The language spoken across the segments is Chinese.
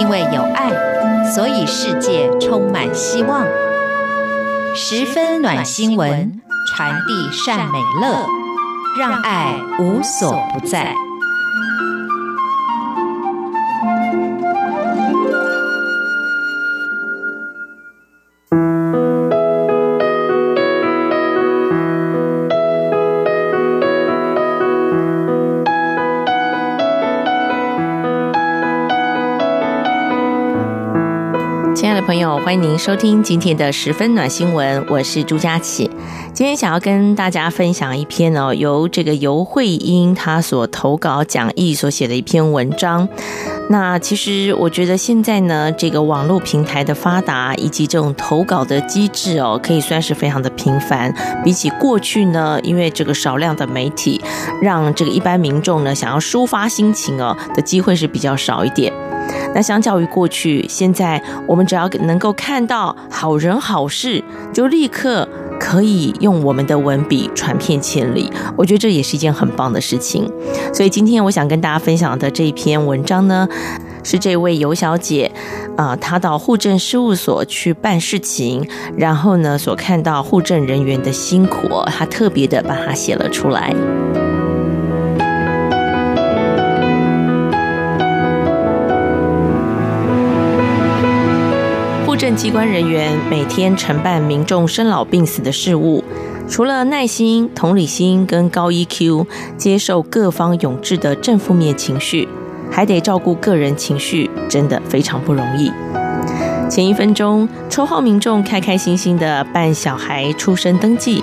因为有爱，所以世界充满希望。十分暖心文，传递善美乐，让爱无所不在。亲爱的朋友，欢迎您收听今天的十分暖新闻，我是朱佳琪。今天想要跟大家分享一篇哦，由这个游慧英她所投稿讲义所写的一篇文章。那其实我觉得现在呢，这个网络平台的发达以及这种投稿的机制哦，可以算是非常的频繁。比起过去呢，因为这个少量的媒体，让这个一般民众呢想要抒发心情哦的机会是比较少一点。那相较于过去，现在我们只要能够看到好人好事，就立刻可以用我们的文笔传遍千里。我觉得这也是一件很棒的事情。所以今天我想跟大家分享的这一篇文章呢，是这位游小姐啊，她到户政事务所去办事情，然后呢所看到户政人员的辛苦，她特别的把它写了出来。机关人员每天承办民众生老病死的事务，除了耐心、同理心跟高 EQ，接受各方涌至的正负面情绪，还得照顾个人情绪，真的非常不容易。前一分钟，抽号民众开开心心的办小孩出生登记，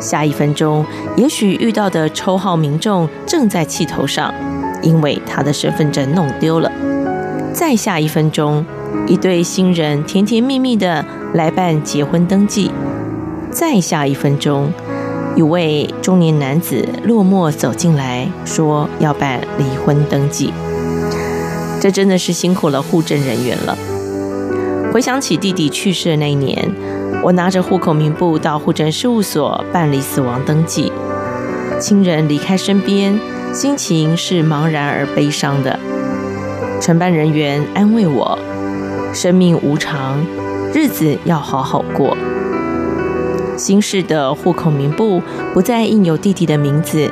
下一分钟，也许遇到的抽号民众正在气头上，因为他的身份证弄丢了。再下一分钟。一对新人甜甜蜜蜜的来办结婚登记，再下一分钟，一位中年男子落寞走进来说要办离婚登记。这真的是辛苦了户政人员了。回想起弟弟去世的那一年，我拿着户口名簿到户政事务所办理死亡登记，亲人离开身边，心情是茫然而悲伤的。承办人员安慰我。生命无常，日子要好好过。新式的户口名簿不再印有弟弟的名字。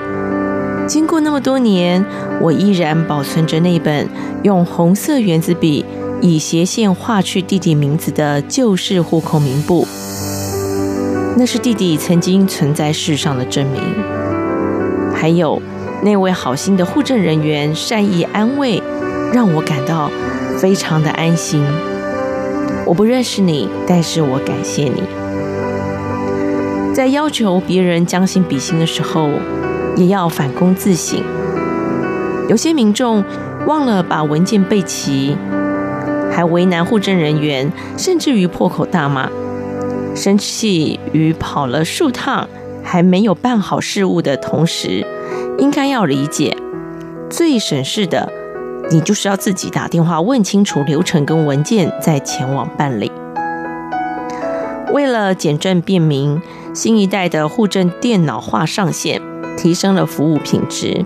经过那么多年，我依然保存着那本用红色原子笔以斜线画去弟弟名字的旧式户口名簿。那是弟弟曾经存在世上的证明。还有那位好心的户政人员善意安慰，让我感到。非常的安心。我不认识你，但是我感谢你。在要求别人将心比心的时候，也要反躬自省。有些民众忘了把文件备齐，还为难户政人员，甚至于破口大骂，生气于跑了数趟还没有办好事务的同时，应该要理解，最省事的。你就是要自己打电话问清楚流程跟文件，再前往办理。为了简政便民，新一代的户政电脑化上线，提升了服务品质。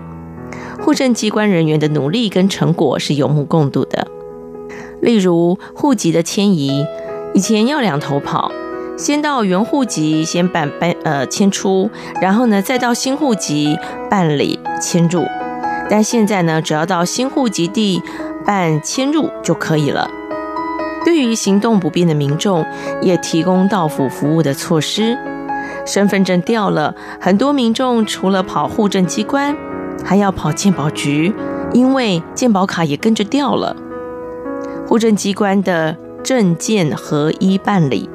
户政机关人员的努力跟成果是有目共睹的。例如户籍的迁移，以前要两头跑，先到原户籍先办办呃迁出，然后呢再到新户籍办理迁入。但现在呢，只要到新户籍地办迁入就可以了。对于行动不便的民众，也提供到府服务的措施。身份证掉了，很多民众除了跑户政机关，还要跑健保局，因为健保卡也跟着掉了。户政机关的证件合一办理，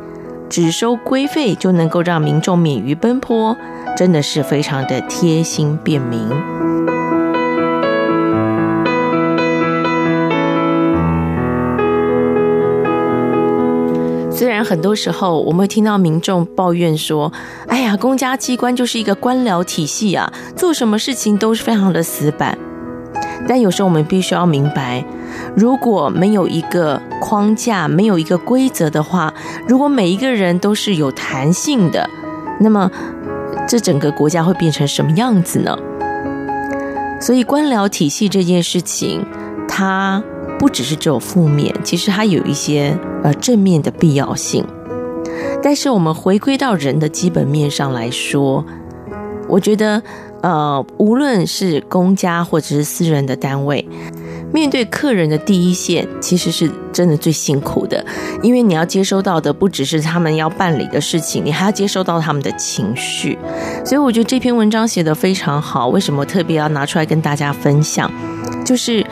只收规费就能够让民众免于奔波，真的是非常的贴心便民。虽然很多时候我们会听到民众抱怨说：“哎呀，公家机关就是一个官僚体系啊，做什么事情都是非常的死板。”但有时候我们必须要明白，如果没有一个框架，没有一个规则的话，如果每一个人都是有弹性的，那么这整个国家会变成什么样子呢？所以官僚体系这件事情，它不只是只有负面，其实它有一些呃正面的必要性。但是我们回归到人的基本面上来说，我觉得呃，无论是公家或者是私人的单位。面对客人的第一线，其实是真的最辛苦的，因为你要接收到的不只是他们要办理的事情，你还要接收到他们的情绪。所以我觉得这篇文章写得非常好。为什么特别要拿出来跟大家分享？就是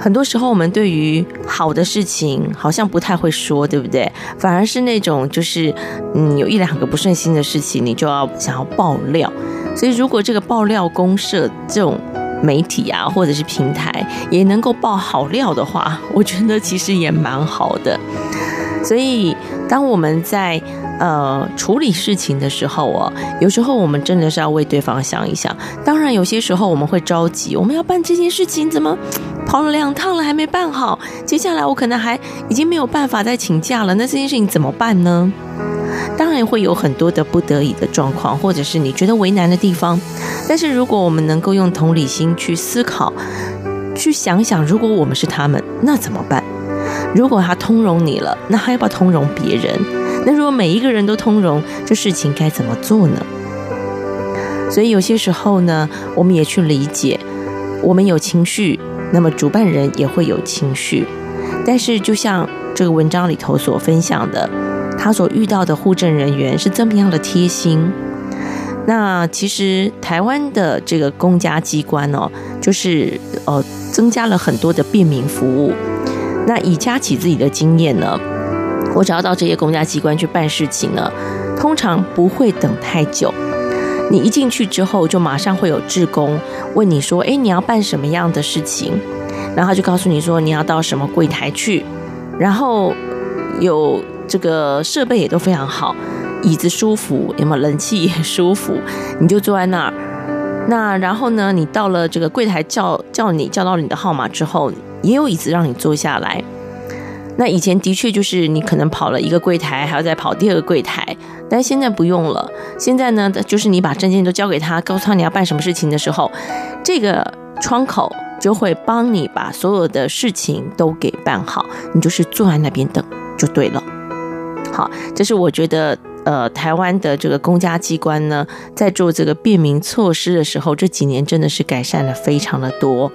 很多时候我们对于好的事情好像不太会说，对不对？反而是那种就是嗯，有一两个不顺心的事情，你就要想要爆料。所以如果这个爆料公社这种。媒体啊，或者是平台也能够爆好料的话，我觉得其实也蛮好的。所以，当我们在呃处理事情的时候哦，有时候我们真的是要为对方想一想。当然，有些时候我们会着急，我们要办这件事情，怎么跑了两趟了还没办好？接下来我可能还已经没有办法再请假了，那这件事情怎么办呢？当然会有很多的不得已的状况，或者是你觉得为难的地方。但是如果我们能够用同理心去思考，去想想，如果我们是他们，那怎么办？如果他通融你了，那还要不要通融别人？那如果每一个人都通融，这事情该怎么做呢？所以有些时候呢，我们也去理解，我们有情绪，那么主办人也会有情绪。但是就像这个文章里头所分享的。他所遇到的户政人员是这么样的贴心，那其实台湾的这个公家机关哦，就是呃增加了很多的便民服务。那以佳琪自己的经验呢，我只要到这些公家机关去办事情呢，通常不会等太久。你一进去之后，就马上会有志工问你说：“哎，你要办什么样的事情？”然后他就告诉你说：“你要到什么柜台去？”然后有。这个设备也都非常好，椅子舒服，有没有冷气也舒服？你就坐在那儿。那然后呢，你到了这个柜台叫叫你叫到你的号码之后，也有椅子让你坐下来。那以前的确就是你可能跑了一个柜台，还要再跑第二个柜台，但现在不用了。现在呢，就是你把证件都交给他，告诉他你要办什么事情的时候，这个窗口就会帮你把所有的事情都给办好，你就是坐在那边等就对了。好，这是我觉得，呃，台湾的这个公家机关呢，在做这个便民措施的时候，这几年真的是改善了非常的多。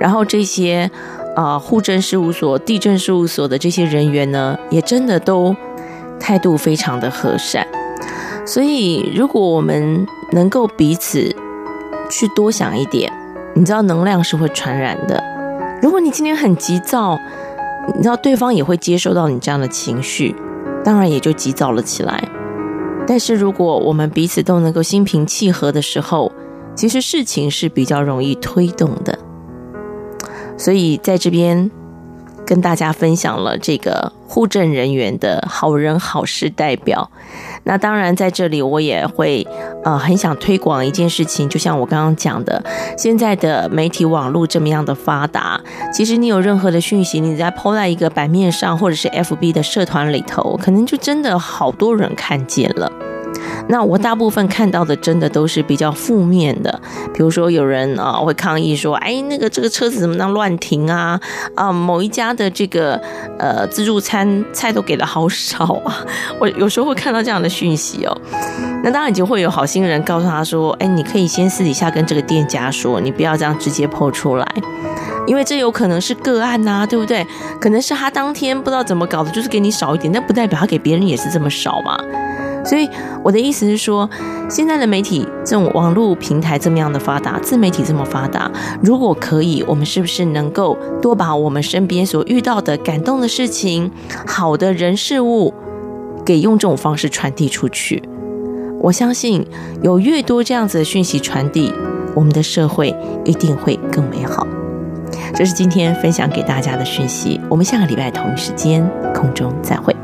然后这些，呃，户政事务所、地政事务所的这些人员呢，也真的都态度非常的和善。所以，如果我们能够彼此去多想一点，你知道，能量是会传染的。如果你今天很急躁，你知道，对方也会接受到你这样的情绪。当然也就急躁了起来，但是如果我们彼此都能够心平气和的时候，其实事情是比较容易推动的。所以在这边。跟大家分享了这个户政人员的好人好事代表。那当然，在这里我也会呃很想推广一件事情，就像我刚刚讲的，现在的媒体网络这么样的发达，其实你有任何的讯息，你在 PO 在一个版面上，或者是 FB 的社团里头，可能就真的好多人看见了。那我大部分看到的，真的都是比较负面的，比如说有人啊会抗议说，哎，那个这个车子怎么能乱停啊？啊，某一家的这个呃自助餐菜都给的好少啊！我有时候会看到这样的讯息哦。那当然就会有好心人告诉他说，哎，你可以先私底下跟这个店家说，你不要这样直接 po 出来，因为这有可能是个案呐，对不对？可能是他当天不知道怎么搞的，就是给你少一点，但不代表他给别人也是这么少嘛。所以我的意思是说，现在的媒体这种网络平台这么样的发达，自媒体这么发达，如果可以，我们是不是能够多把我们身边所遇到的感动的事情、好的人事物，给用这种方式传递出去？我相信有越多这样子的讯息传递，我们的社会一定会更美好。这是今天分享给大家的讯息，我们下个礼拜同一时间空中再会。